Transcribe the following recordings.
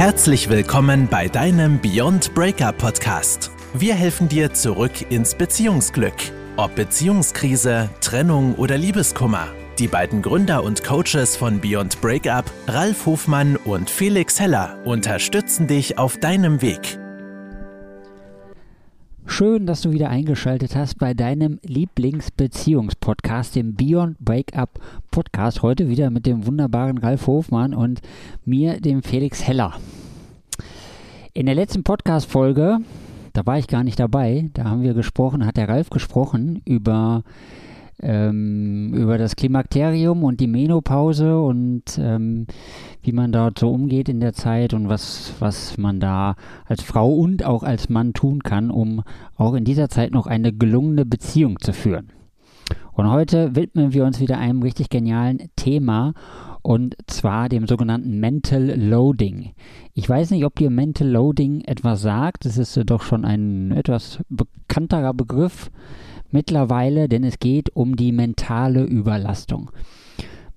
Herzlich willkommen bei deinem Beyond Breakup Podcast. Wir helfen dir zurück ins Beziehungsglück. Ob Beziehungskrise, Trennung oder Liebeskummer. Die beiden Gründer und Coaches von Beyond Breakup, Ralf Hofmann und Felix Heller, unterstützen dich auf deinem Weg. Schön, dass du wieder eingeschaltet hast bei deinem Lieblingsbeziehungspodcast, dem Beyond Breakup Podcast. Heute wieder mit dem wunderbaren Ralf Hofmann und mir, dem Felix Heller. In der letzten Podcast-Folge, da war ich gar nicht dabei, da haben wir gesprochen, hat der Ralf gesprochen über ähm, über das Klimakterium und die Menopause und ähm, wie man dort so umgeht in der Zeit und was, was man da als Frau und auch als Mann tun kann, um auch in dieser Zeit noch eine gelungene Beziehung zu führen. Und heute widmen wir uns wieder einem richtig genialen Thema und zwar dem sogenannten Mental Loading. Ich weiß nicht, ob dir Mental Loading etwas sagt. Das ist doch schon ein etwas bekannterer Begriff mittlerweile, denn es geht um die mentale Überlastung.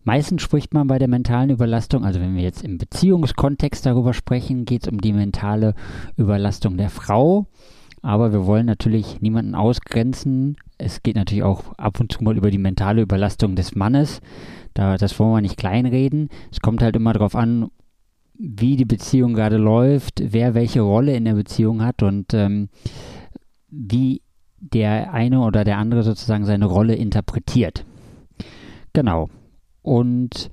Meistens spricht man bei der mentalen Überlastung, also wenn wir jetzt im Beziehungskontext darüber sprechen, geht es um die mentale Überlastung der Frau. Aber wir wollen natürlich niemanden ausgrenzen. Es geht natürlich auch ab und zu mal über die mentale Überlastung des Mannes. Da, das wollen wir nicht kleinreden. Es kommt halt immer darauf an, wie die Beziehung gerade läuft, wer welche Rolle in der Beziehung hat und ähm, wie der eine oder der andere sozusagen seine Rolle interpretiert. Genau. Und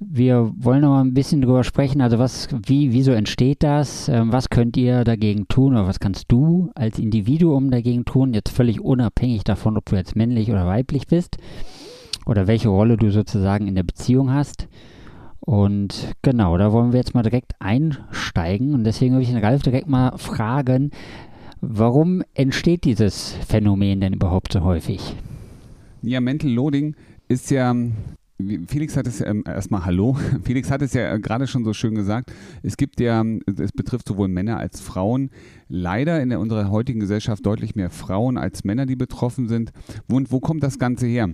wir wollen noch mal ein bisschen drüber sprechen, also was, wie, wieso entsteht das? Ähm, was könnt ihr dagegen tun oder was kannst du als Individuum dagegen tun? Jetzt völlig unabhängig davon, ob du jetzt männlich oder weiblich bist oder welche Rolle du sozusagen in der Beziehung hast. Und genau, da wollen wir jetzt mal direkt einsteigen. Und deswegen würde ich den Ralf direkt mal fragen, Warum entsteht dieses Phänomen denn überhaupt so häufig? Ja, Mental Loading ist ja Felix hat es ähm, erstmal Hallo. Felix hat es ja gerade schon so schön gesagt. Es gibt ja, es betrifft sowohl Männer als Frauen. Leider in unserer heutigen Gesellschaft deutlich mehr Frauen als Männer, die betroffen sind. Und wo kommt das Ganze her?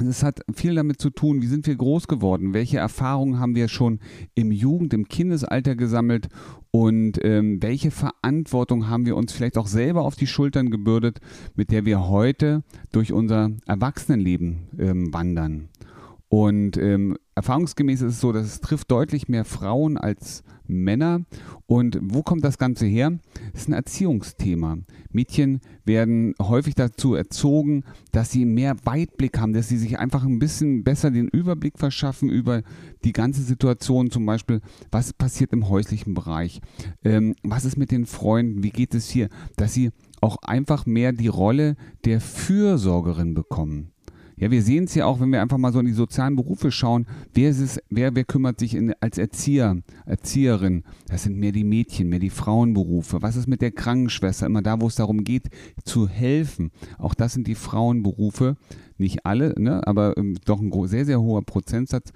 Es hat viel damit zu tun, wie sind wir groß geworden, welche Erfahrungen haben wir schon im Jugend-, im Kindesalter gesammelt und ähm, welche Verantwortung haben wir uns vielleicht auch selber auf die Schultern gebürdet, mit der wir heute durch unser Erwachsenenleben ähm, wandern. Und ähm, erfahrungsgemäß ist es so, dass es trifft deutlich mehr Frauen als Männer. Und wo kommt das Ganze her? Es ist ein Erziehungsthema. Mädchen werden häufig dazu erzogen, dass sie mehr Weitblick haben, dass sie sich einfach ein bisschen besser den Überblick verschaffen über die ganze Situation, zum Beispiel, was passiert im häuslichen Bereich, ähm, was ist mit den Freunden, wie geht es hier, dass sie auch einfach mehr die Rolle der Fürsorgerin bekommen. Ja, wir sehen es ja auch, wenn wir einfach mal so in die sozialen Berufe schauen. Wer ist es, wer, wer kümmert sich in, als Erzieher, Erzieherin? Das sind mehr die Mädchen, mehr die Frauenberufe. Was ist mit der Krankenschwester? Immer da, wo es darum geht, zu helfen. Auch das sind die Frauenberufe. Nicht alle, ne, aber ähm, doch ein sehr, sehr hoher Prozentsatz.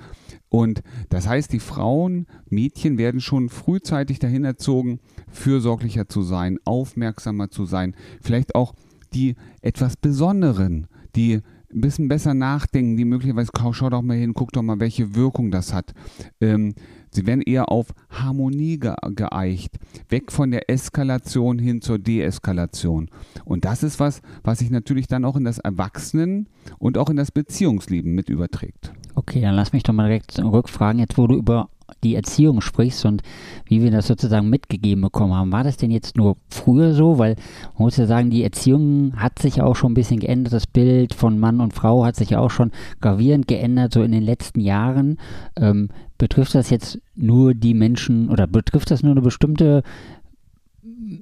Und das heißt, die Frauen, Mädchen werden schon frühzeitig dahin erzogen, fürsorglicher zu sein, aufmerksamer zu sein, vielleicht auch die etwas Besonderen, die ein bisschen besser nachdenken, die möglicherweise, schau doch mal hin, guck doch mal, welche Wirkung das hat. Ähm, sie werden eher auf Harmonie ge geeicht, weg von der Eskalation hin zur Deeskalation. Und das ist was, was sich natürlich dann auch in das Erwachsenen- und auch in das Beziehungsleben mit überträgt. Okay, dann lass mich doch mal direkt rückfragen, jetzt wo du über die Erziehung sprichst und wie wir das sozusagen mitgegeben bekommen haben. War das denn jetzt nur früher so? Weil man muss ja sagen, die Erziehung hat sich auch schon ein bisschen geändert. Das Bild von Mann und Frau hat sich auch schon gravierend geändert, so in den letzten Jahren. Ähm, betrifft das jetzt nur die Menschen oder betrifft das nur eine bestimmte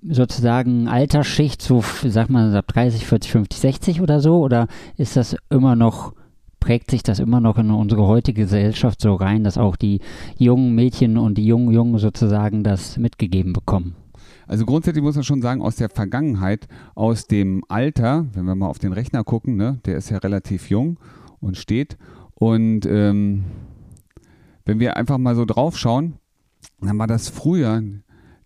sozusagen Altersschicht, so sag mal ab 30, 40, 50, 60 oder so? Oder ist das immer noch prägt sich das immer noch in unsere heutige Gesellschaft so rein, dass auch die jungen Mädchen und die jungen Jungen sozusagen das mitgegeben bekommen? Also grundsätzlich muss man schon sagen, aus der Vergangenheit, aus dem Alter, wenn wir mal auf den Rechner gucken, ne, der ist ja relativ jung und steht. Und ähm, wenn wir einfach mal so drauf schauen, dann war das früher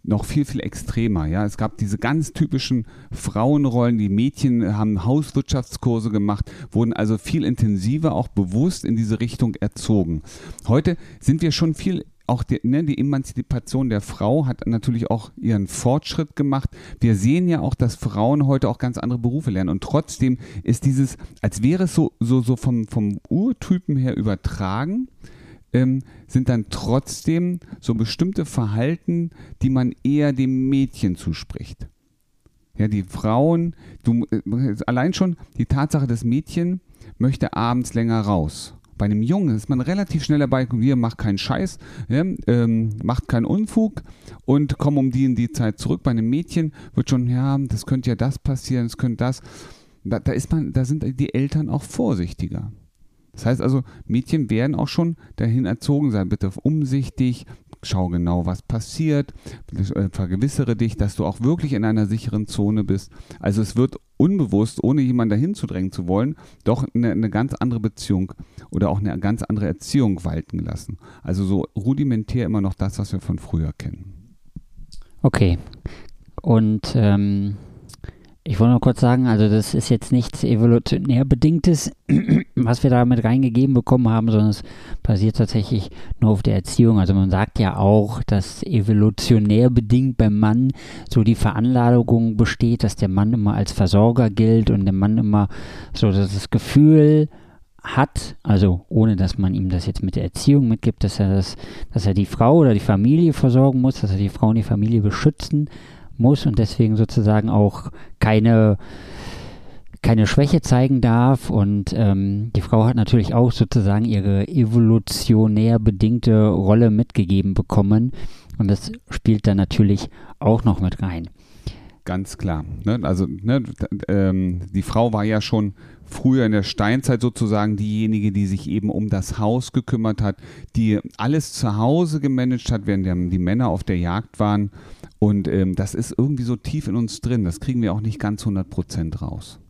noch viel, viel extremer. Ja, es gab diese ganz typischen Frauenrollen. Die Mädchen haben Hauswirtschaftskurse gemacht, wurden also viel intensiver auch bewusst in diese Richtung erzogen. Heute sind wir schon viel auch die, ne, die Emanzipation der Frau hat natürlich auch ihren Fortschritt gemacht. Wir sehen ja auch, dass Frauen heute auch ganz andere Berufe lernen. Und trotzdem ist dieses, als wäre es so, so, so vom, vom Urtypen her übertragen, ähm, sind dann trotzdem so bestimmte Verhalten, die man eher dem Mädchen zuspricht. Ja, die Frauen, du, äh, allein schon die Tatsache, das Mädchen möchte abends länger raus. Bei einem Jungen ist man relativ schnell dabei, wir macht keinen Scheiß, ja, ähm, macht keinen Unfug und komm um die in die Zeit zurück. Bei einem Mädchen wird schon, ja, das könnte ja das passieren, es könnte das. Da, da, ist man, da sind die Eltern auch vorsichtiger. Das heißt also, Mädchen werden auch schon dahin erzogen, sei bitte umsichtig, schau genau, was passiert, äh, vergewissere dich, dass du auch wirklich in einer sicheren Zone bist. Also es wird unbewusst, ohne jemanden dahin zu drängen zu wollen, doch eine, eine ganz andere Beziehung oder auch eine ganz andere Erziehung walten lassen. Also so rudimentär immer noch das, was wir von früher kennen. Okay. Und ähm, ich wollte nur kurz sagen, also das ist jetzt nichts evolutionär bedingtes, was wir da mit reingegeben bekommen haben, sondern es basiert tatsächlich nur auf der Erziehung. Also man sagt ja auch, dass evolutionär bedingt beim Mann so die Veranlagung besteht, dass der Mann immer als Versorger gilt und der Mann immer so das Gefühl hat, also ohne dass man ihm das jetzt mit der Erziehung mitgibt, dass er das, dass er die Frau oder die Familie versorgen muss, dass er die Frau und die Familie beschützen muss und deswegen sozusagen auch keine, keine Schwäche zeigen darf. Und ähm, die Frau hat natürlich auch sozusagen ihre evolutionär bedingte Rolle mitgegeben bekommen. Und das spielt dann natürlich auch noch mit rein. Ganz klar. Ne? Also ne, ähm, die Frau war ja schon früher in der Steinzeit sozusagen diejenige, die sich eben um das Haus gekümmert hat, die alles zu Hause gemanagt hat, während die Männer auf der Jagd waren. Und ähm, das ist irgendwie so tief in uns drin. Das kriegen wir auch nicht ganz 100 Prozent raus.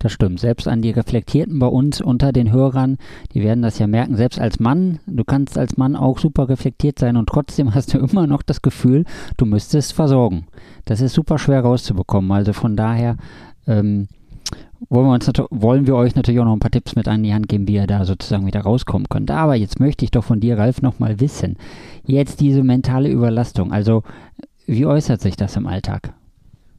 Das stimmt. Selbst an die Reflektierten bei uns unter den Hörern, die werden das ja merken. Selbst als Mann, du kannst als Mann auch super reflektiert sein und trotzdem hast du immer noch das Gefühl, du müsstest versorgen. Das ist super schwer rauszubekommen. Also von daher ähm, wollen, wir uns wollen wir euch natürlich auch noch ein paar Tipps mit an die Hand geben, wie ihr da sozusagen wieder rauskommen könnt. Aber jetzt möchte ich doch von dir, Ralf, nochmal wissen. Jetzt diese mentale Überlastung. Also wie äußert sich das im Alltag?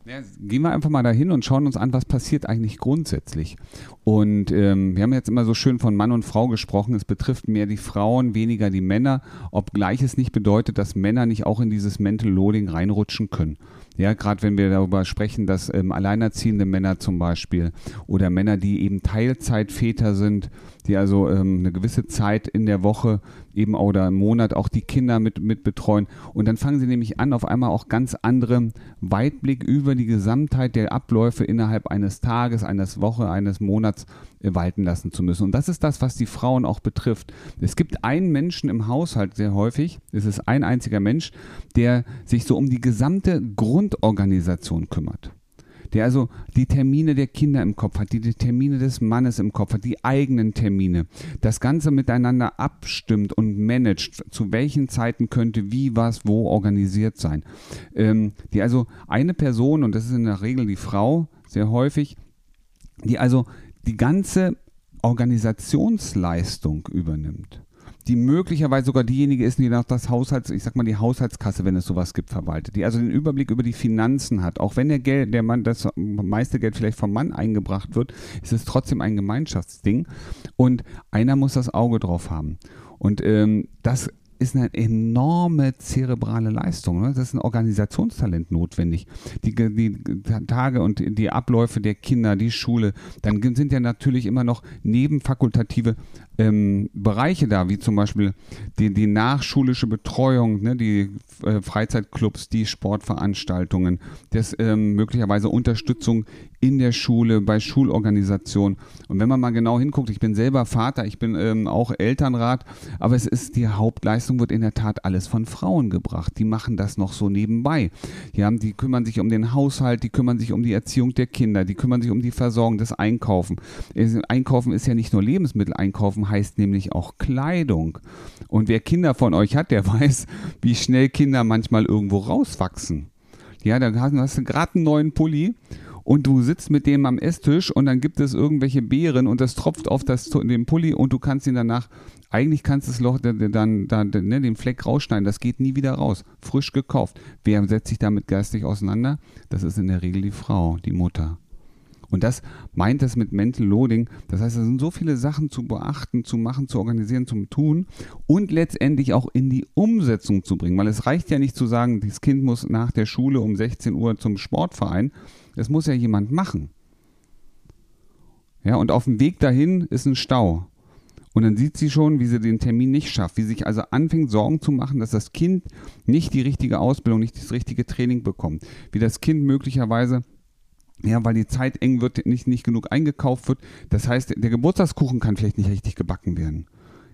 Ja, gehen wir einfach mal dahin und schauen uns an, was passiert eigentlich grundsätzlich. Und ähm, wir haben jetzt immer so schön von Mann und Frau gesprochen. Es betrifft mehr die Frauen, weniger die Männer, obgleich es nicht bedeutet, dass Männer nicht auch in dieses Mental Loading reinrutschen können. Ja, gerade wenn wir darüber sprechen, dass ähm, alleinerziehende Männer zum Beispiel oder Männer, die eben Teilzeitväter sind, die also ähm, eine gewisse Zeit in der Woche eben oder im Monat auch die Kinder mit, mit betreuen. Und dann fangen sie nämlich an, auf einmal auch ganz andere Weitblick über die Gesamtheit der Abläufe innerhalb eines Tages, eines Woche, eines Monats äh, walten lassen zu müssen. Und das ist das, was die Frauen auch betrifft. Es gibt einen Menschen im Haushalt sehr häufig, es ist ein einziger Mensch, der sich so um die gesamte Grundorganisation kümmert der also die Termine der Kinder im Kopf hat, die, die Termine des Mannes im Kopf hat, die eigenen Termine, das Ganze miteinander abstimmt und managt, zu welchen Zeiten könnte wie, was, wo organisiert sein. Ähm, die also eine Person, und das ist in der Regel die Frau, sehr häufig, die also die ganze Organisationsleistung übernimmt die möglicherweise sogar diejenige ist, die nach das Haushalts, ich sag mal die Haushaltskasse, wenn es sowas gibt, verwaltet, die also den Überblick über die Finanzen hat. Auch wenn der Geld, der Mann, das meiste Geld vielleicht vom Mann eingebracht wird, ist es trotzdem ein Gemeinschaftsding und einer muss das Auge drauf haben. Und ähm, das ist eine enorme zerebrale Leistung. Ne? Das ist ein Organisationstalent notwendig. Die, die, Tage und die Abläufe der Kinder, die Schule, dann sind ja natürlich immer noch nebenfakultative ähm, Bereiche da, wie zum Beispiel die, die nachschulische Betreuung, ne, die äh, Freizeitclubs, die Sportveranstaltungen, das ähm, möglicherweise Unterstützung in der Schule, bei Schulorganisationen. Und wenn man mal genau hinguckt, ich bin selber Vater, ich bin ähm, auch Elternrat, aber es ist die Hauptleistung wird in der Tat alles von Frauen gebracht. Die machen das noch so nebenbei. Ja, die kümmern sich um den Haushalt, die kümmern sich um die Erziehung der Kinder, die kümmern sich um die Versorgung, das Einkaufen. Einkaufen ist ja nicht nur Lebensmittel einkaufen, heißt nämlich auch Kleidung. Und wer Kinder von euch hat, der weiß, wie schnell Kinder manchmal irgendwo rauswachsen. Ja, da hast du gerade einen neuen Pulli und du sitzt mit dem am Esstisch und dann gibt es irgendwelche Beeren und das tropft auf das, den Pulli und du kannst ihn danach Eigentlich kannst du das Loch dann, dann ne, den Fleck rausschneiden, das geht nie wieder raus. Frisch gekauft. Wer setzt sich damit geistig auseinander? Das ist in der Regel die Frau, die Mutter. Und das meint es mit Mental Loading. Das heißt, es sind so viele Sachen zu beachten, zu machen, zu organisieren, zum Tun und letztendlich auch in die Umsetzung zu bringen. Weil es reicht ja nicht zu sagen, das Kind muss nach der Schule um 16 Uhr zum Sportverein. Das muss ja jemand machen. Ja, und auf dem Weg dahin ist ein Stau. Und dann sieht sie schon, wie sie den Termin nicht schafft, wie sie sich also anfängt, Sorgen zu machen, dass das Kind nicht die richtige Ausbildung, nicht das richtige Training bekommt. Wie das Kind möglicherweise ja, weil die Zeit eng wird, nicht, nicht genug eingekauft wird. Das heißt, der Geburtstagskuchen kann vielleicht nicht richtig gebacken werden.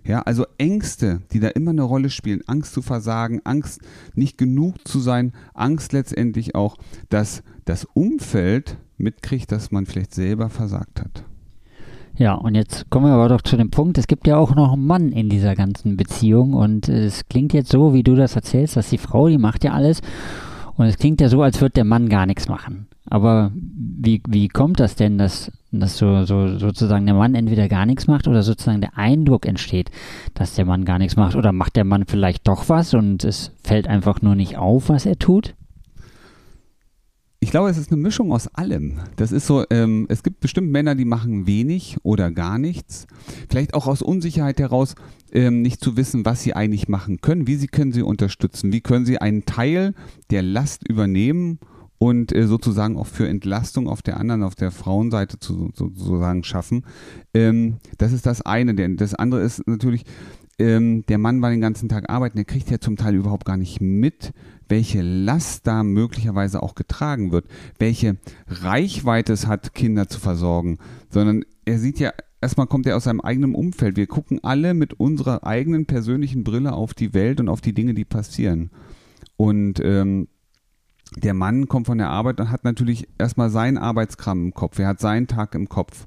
Ja, also Ängste, die da immer eine Rolle spielen, Angst zu versagen, Angst nicht genug zu sein, Angst letztendlich auch, dass das Umfeld mitkriegt, dass man vielleicht selber versagt hat. Ja, und jetzt kommen wir aber doch zu dem Punkt, es gibt ja auch noch einen Mann in dieser ganzen Beziehung und es klingt jetzt so, wie du das erzählst, dass die Frau, die macht ja alles und es klingt ja so, als würde der Mann gar nichts machen. Aber wie, wie kommt das denn, dass, dass so, so sozusagen der Mann entweder gar nichts macht oder sozusagen der Eindruck entsteht, dass der Mann gar nichts macht? Oder macht der Mann vielleicht doch was und es fällt einfach nur nicht auf, was er tut? Ich glaube, es ist eine Mischung aus allem. Das ist so, ähm, es gibt bestimmt Männer, die machen wenig oder gar nichts. Vielleicht auch aus Unsicherheit heraus, ähm, nicht zu wissen, was sie eigentlich machen können. Wie sie können sie unterstützen? Wie können sie einen Teil der Last übernehmen und äh, sozusagen auch für Entlastung auf der anderen, auf der Frauenseite zu, sozusagen schaffen. Ähm, das ist das eine. Denn das andere ist natürlich, ähm, der Mann war den ganzen Tag arbeiten, der kriegt ja zum Teil überhaupt gar nicht mit, welche Last da möglicherweise auch getragen wird, welche Reichweite es hat, Kinder zu versorgen, sondern er sieht ja, erstmal kommt er aus seinem eigenen Umfeld. Wir gucken alle mit unserer eigenen persönlichen Brille auf die Welt und auf die Dinge, die passieren. Und ähm, der Mann kommt von der Arbeit und hat natürlich erstmal seinen Arbeitskram im Kopf. Er hat seinen Tag im Kopf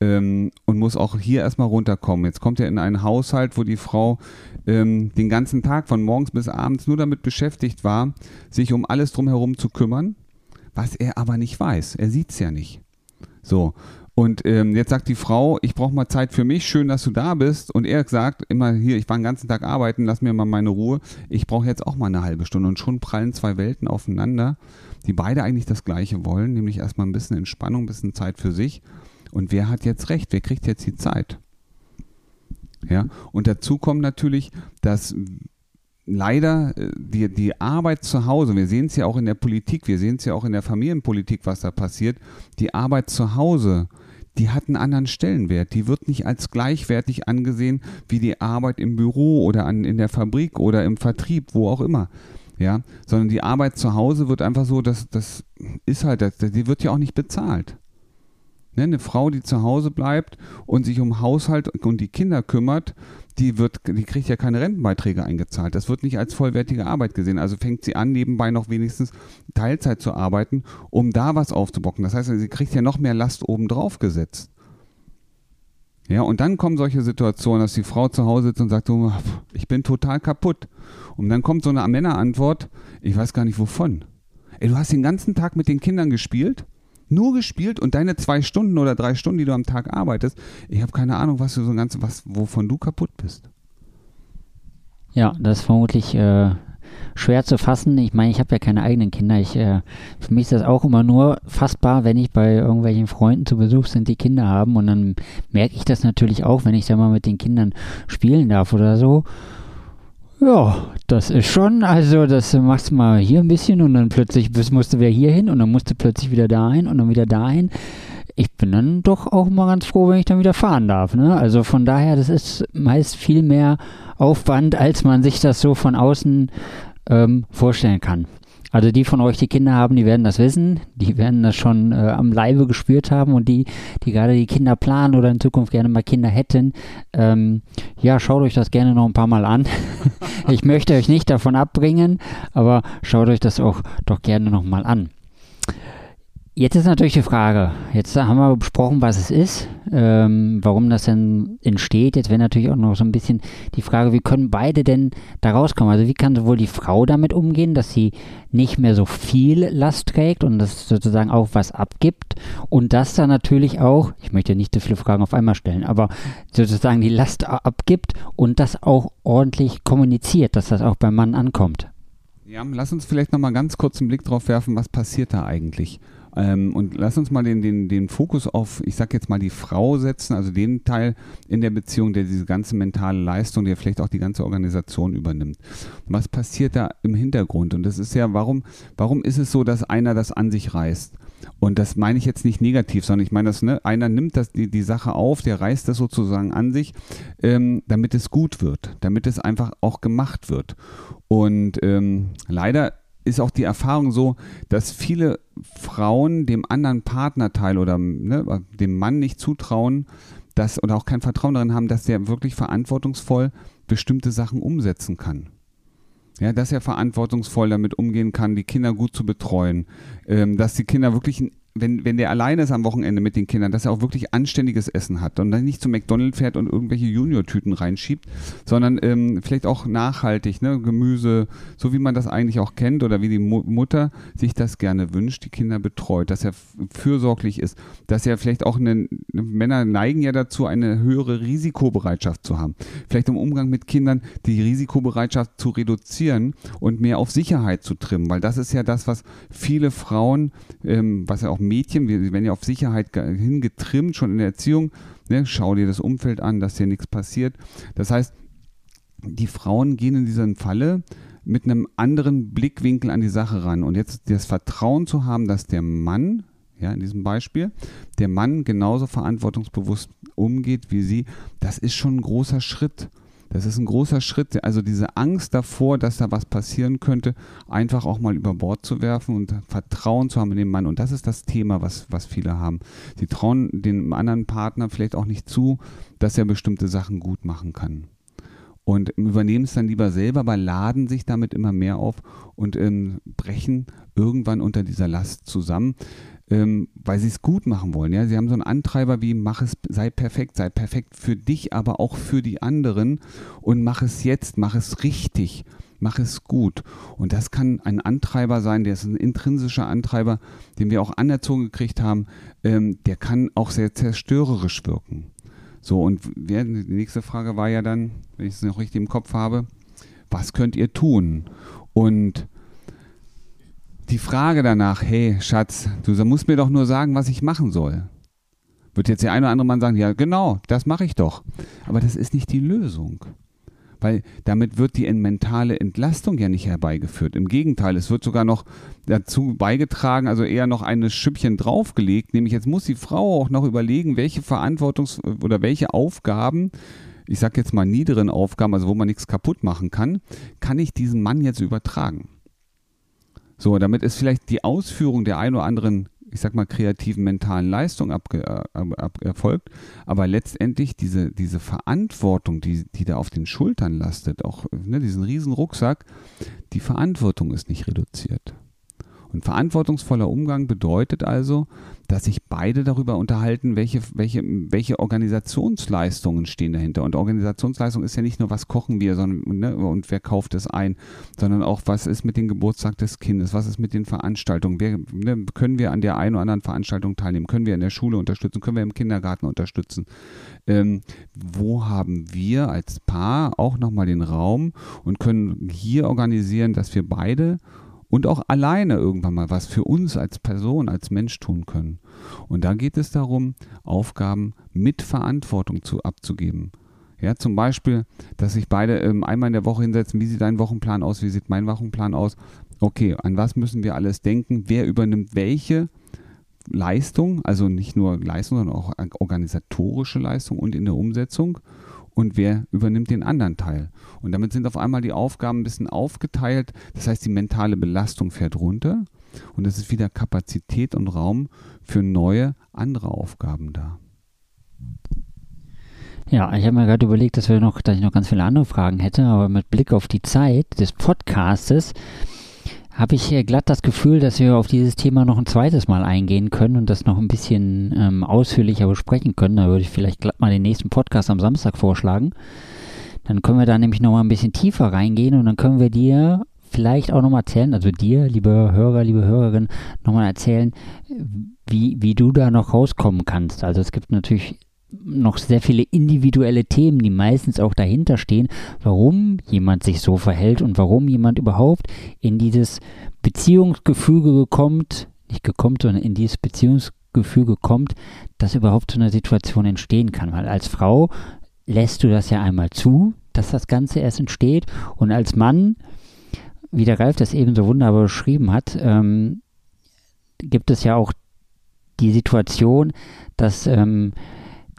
ähm, und muss auch hier erstmal runterkommen. Jetzt kommt er in einen Haushalt, wo die Frau ähm, den ganzen Tag von morgens bis abends nur damit beschäftigt war, sich um alles drumherum zu kümmern, was er aber nicht weiß. Er sieht es ja nicht. So. Und ähm, jetzt sagt die Frau, ich brauche mal Zeit für mich, schön, dass du da bist. Und er sagt immer, hier, ich war den ganzen Tag arbeiten, lass mir mal meine Ruhe. Ich brauche jetzt auch mal eine halbe Stunde. Und schon prallen zwei Welten aufeinander, die beide eigentlich das Gleiche wollen, nämlich erstmal ein bisschen Entspannung, ein bisschen Zeit für sich. Und wer hat jetzt recht? Wer kriegt jetzt die Zeit? Ja, und dazu kommt natürlich, dass leider äh, die, die Arbeit zu Hause, wir sehen es ja auch in der Politik, wir sehen es ja auch in der Familienpolitik, was da passiert, die Arbeit zu Hause die hat einen anderen Stellenwert. Die wird nicht als gleichwertig angesehen wie die Arbeit im Büro oder an, in der Fabrik oder im Vertrieb, wo auch immer. Ja, sondern die Arbeit zu Hause wird einfach so, dass das ist halt, die wird ja auch nicht bezahlt. Ne, eine Frau, die zu Hause bleibt und sich um Haushalt und die Kinder kümmert, die wird, die kriegt ja keine Rentenbeiträge eingezahlt. Das wird nicht als vollwertige Arbeit gesehen. Also fängt sie an, nebenbei noch wenigstens Teilzeit zu arbeiten, um da was aufzubocken. Das heißt, sie kriegt ja noch mehr Last obendrauf gesetzt. Ja, und dann kommen solche Situationen, dass die Frau zu Hause sitzt und sagt, so, ich bin total kaputt. Und dann kommt so eine Männerantwort, ich weiß gar nicht wovon. Ey, du hast den ganzen Tag mit den Kindern gespielt nur gespielt und deine zwei Stunden oder drei Stunden, die du am Tag arbeitest, ich habe keine Ahnung, was du so ganz, was, wovon du kaputt bist. Ja, das ist vermutlich äh, schwer zu fassen. Ich meine, ich habe ja keine eigenen Kinder. Ich, äh, für mich ist das auch immer nur fassbar, wenn ich bei irgendwelchen Freunden zu Besuch sind, die Kinder haben. Und dann merke ich das natürlich auch, wenn ich da mal mit den Kindern spielen darf oder so. Ja, das ist schon, also das machst du mal hier ein bisschen und dann plötzlich musst du wieder hier hin und dann musst du plötzlich wieder dahin und dann wieder dahin. Ich bin dann doch auch mal ganz froh, wenn ich dann wieder fahren darf. Ne? Also von daher, das ist meist viel mehr Aufwand, als man sich das so von außen ähm, vorstellen kann. Also die von euch, die Kinder haben, die werden das wissen, die werden das schon äh, am Leibe gespürt haben und die, die gerade die Kinder planen oder in Zukunft gerne mal Kinder hätten, ähm, ja, schaut euch das gerne noch ein paar Mal an. ich möchte euch nicht davon abbringen, aber schaut euch das auch doch gerne noch mal an. Jetzt ist natürlich die Frage, jetzt haben wir besprochen, was es ist, ähm, warum das denn entsteht. Jetzt wäre natürlich auch noch so ein bisschen die Frage, wie können beide denn da rauskommen? Also wie kann sowohl die Frau damit umgehen, dass sie nicht mehr so viel Last trägt und das sozusagen auch was abgibt und das dann natürlich auch, ich möchte nicht so viele Fragen auf einmal stellen, aber sozusagen die Last abgibt und das auch ordentlich kommuniziert, dass das auch beim Mann ankommt. Ja, lass uns vielleicht nochmal ganz kurz einen Blick drauf werfen, was passiert da eigentlich. Ähm, und lass uns mal den, den, den Fokus auf, ich sag jetzt mal, die Frau setzen, also den Teil in der Beziehung, der diese ganze mentale Leistung, der vielleicht auch die ganze Organisation übernimmt. Was passiert da im Hintergrund? Und das ist ja, warum, warum ist es so, dass einer das an sich reißt? Und das meine ich jetzt nicht negativ, sondern ich meine, dass ne, einer nimmt das, die, die Sache auf, der reißt das sozusagen an sich, ähm, damit es gut wird, damit es einfach auch gemacht wird. Und ähm, leider ist auch die Erfahrung so, dass viele Frauen dem anderen Partnerteil oder ne, dem Mann nicht zutrauen, dass oder auch kein Vertrauen darin haben, dass der wirklich verantwortungsvoll bestimmte Sachen umsetzen kann. Ja, dass er verantwortungsvoll damit umgehen kann, die Kinder gut zu betreuen, ähm, dass die Kinder wirklich ein wenn, wenn der alleine ist am Wochenende mit den Kindern, dass er auch wirklich anständiges Essen hat und dann nicht zu McDonald's fährt und irgendwelche Junior-Tüten reinschiebt, sondern ähm, vielleicht auch nachhaltig, ne, Gemüse, so wie man das eigentlich auch kennt oder wie die Mu Mutter sich das gerne wünscht, die Kinder betreut, dass er fürsorglich ist, dass er vielleicht auch eine, Männer neigen ja dazu, eine höhere Risikobereitschaft zu haben. Vielleicht im Umgang mit Kindern die Risikobereitschaft zu reduzieren und mehr auf Sicherheit zu trimmen, weil das ist ja das, was viele Frauen, ähm, was ja auch Mädchen, wir werden ja auf Sicherheit hingetrimmt, schon in der Erziehung. Ne? Schau dir das Umfeld an, dass dir nichts passiert. Das heißt, die Frauen gehen in diesen Falle mit einem anderen Blickwinkel an die Sache ran. Und jetzt das Vertrauen zu haben, dass der Mann, ja, in diesem Beispiel, der Mann genauso verantwortungsbewusst umgeht wie sie, das ist schon ein großer Schritt. Das ist ein großer Schritt, also diese Angst davor, dass da was passieren könnte, einfach auch mal über Bord zu werfen und Vertrauen zu haben in den Mann. Und das ist das Thema, was, was viele haben. Sie trauen dem anderen Partner vielleicht auch nicht zu, dass er bestimmte Sachen gut machen kann und übernehmen es dann lieber selber, aber laden sich damit immer mehr auf und ähm, brechen irgendwann unter dieser Last zusammen ähm, weil sie es gut machen wollen. Ja? Sie haben so einen Antreiber wie mach es, sei perfekt, sei perfekt für dich, aber auch für die anderen und mach es jetzt, mach es richtig, mach es gut. Und das kann ein Antreiber sein, der ist ein intrinsischer Antreiber, den wir auch anerzogen gekriegt haben, ähm, der kann auch sehr zerstörerisch wirken. So, und die nächste Frage war ja dann, wenn ich es noch richtig im Kopf habe, was könnt ihr tun? Und die Frage danach, hey Schatz, du musst mir doch nur sagen, was ich machen soll. Wird jetzt der eine oder andere Mann sagen, ja genau, das mache ich doch. Aber das ist nicht die Lösung. Weil damit wird die mentale Entlastung ja nicht herbeigeführt. Im Gegenteil, es wird sogar noch dazu beigetragen, also eher noch ein Schüppchen draufgelegt. Nämlich jetzt muss die Frau auch noch überlegen, welche Verantwortungs- oder welche Aufgaben ich sage jetzt mal niederen Aufgaben, also wo man nichts kaputt machen kann, kann ich diesen Mann jetzt übertragen. So, damit ist vielleicht die Ausführung der ein oder anderen, ich sag mal, kreativen mentalen Leistung abge, äh, ab, erfolgt, aber letztendlich diese, diese Verantwortung, die, die da auf den Schultern lastet, auch ne, diesen riesen Rucksack, die Verantwortung ist nicht reduziert. Und verantwortungsvoller Umgang bedeutet also, dass sich beide darüber unterhalten, welche, welche, welche Organisationsleistungen stehen dahinter. Und Organisationsleistung ist ja nicht nur, was kochen wir sondern, ne, und wer kauft es ein, sondern auch, was ist mit dem Geburtstag des Kindes, was ist mit den Veranstaltungen, wer, ne, können wir an der einen oder anderen Veranstaltung teilnehmen, können wir in der Schule unterstützen, können wir im Kindergarten unterstützen. Ähm, wo haben wir als Paar auch nochmal den Raum und können hier organisieren, dass wir beide und auch alleine irgendwann mal was für uns als Person, als Mensch tun können. Und da geht es darum, Aufgaben mit Verantwortung zu, abzugeben. Ja, zum Beispiel, dass sich beide ähm, einmal in der Woche hinsetzen, wie sieht dein Wochenplan aus, wie sieht mein Wochenplan aus. Okay, an was müssen wir alles denken? Wer übernimmt welche Leistung? Also nicht nur Leistung, sondern auch organisatorische Leistung und in der Umsetzung und wer übernimmt den anderen Teil. Und damit sind auf einmal die Aufgaben ein bisschen aufgeteilt. Das heißt, die mentale Belastung fährt runter und es ist wieder Kapazität und Raum für neue, andere Aufgaben da. Ja, ich habe mir gerade überlegt, dass, wir noch, dass ich noch ganz viele andere Fragen hätte, aber mit Blick auf die Zeit des Podcastes habe ich glatt das Gefühl, dass wir auf dieses Thema noch ein zweites Mal eingehen können und das noch ein bisschen ähm, ausführlicher besprechen können. Da würde ich vielleicht glatt mal den nächsten Podcast am Samstag vorschlagen. Dann können wir da nämlich noch mal ein bisschen tiefer reingehen und dann können wir dir vielleicht auch nochmal erzählen, also dir, liebe Hörer, liebe Hörerin, nochmal erzählen, wie, wie du da noch rauskommen kannst. Also es gibt natürlich noch sehr viele individuelle Themen, die meistens auch dahinter stehen, warum jemand sich so verhält und warum jemand überhaupt in dieses Beziehungsgefüge kommt, nicht gekommen, sondern in dieses Beziehungsgefüge kommt, dass überhaupt so eine Situation entstehen kann. Weil als Frau lässt du das ja einmal zu, dass das Ganze erst entsteht und als Mann, wie der Ralf das eben so wunderbar beschrieben hat, ähm, gibt es ja auch die Situation, dass ähm,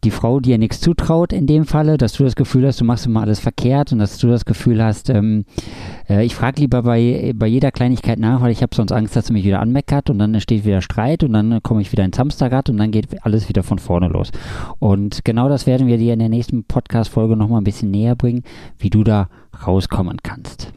die Frau dir nichts zutraut in dem Falle, dass du das Gefühl hast, du machst immer alles verkehrt und dass du das Gefühl hast, ähm, äh, ich frage lieber bei, bei jeder Kleinigkeit nach, weil ich habe sonst Angst, dass sie mich wieder anmeckert und dann entsteht wieder Streit und dann komme ich wieder ins Hamsterrad und dann geht alles wieder von vorne los. Und genau das werden wir dir in der nächsten Podcast-Folge nochmal ein bisschen näher bringen, wie du da rauskommen kannst.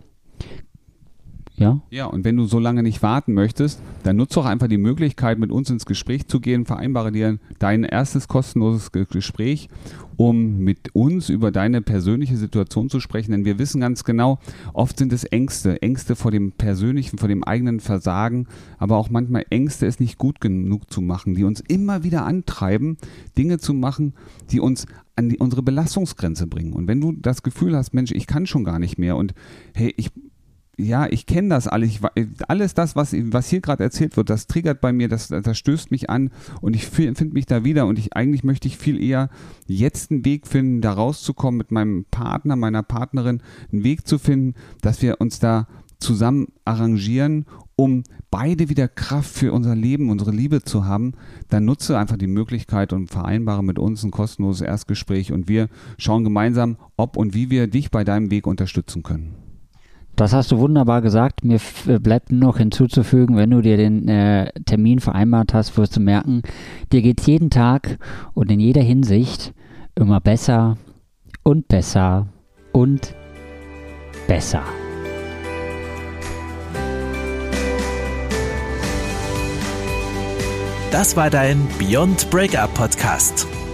Ja? Ja, und wenn du so lange nicht warten möchtest, dann nutze doch einfach die Möglichkeit, mit uns ins Gespräch zu gehen. Vereinbare dir dein erstes kostenloses Gespräch, um mit uns über deine persönliche Situation zu sprechen. Denn wir wissen ganz genau, oft sind es Ängste. Ängste vor dem persönlichen, vor dem eigenen Versagen, aber auch manchmal Ängste, es nicht gut genug zu machen, die uns immer wieder antreiben, Dinge zu machen, die uns an die, unsere Belastungsgrenze bringen. Und wenn du das Gefühl hast, Mensch, ich kann schon gar nicht mehr und hey, ich ja, ich kenne das alles. Ich, alles das, was, was hier gerade erzählt wird, das triggert bei mir, das, das stößt mich an und ich finde mich da wieder. Und ich eigentlich möchte ich viel eher jetzt einen Weg finden, da rauszukommen mit meinem Partner, meiner Partnerin, einen Weg zu finden, dass wir uns da zusammen arrangieren, um beide wieder Kraft für unser Leben, unsere Liebe zu haben, dann nutze einfach die Möglichkeit und vereinbare mit uns ein kostenloses Erstgespräch und wir schauen gemeinsam, ob und wie wir dich bei deinem Weg unterstützen können. Das hast du wunderbar gesagt. Mir äh, bleibt nur noch hinzuzufügen, wenn du dir den äh, Termin vereinbart hast, wirst du merken, dir geht es jeden Tag und in jeder Hinsicht immer besser und besser und besser. Das war dein Beyond Breakup Podcast.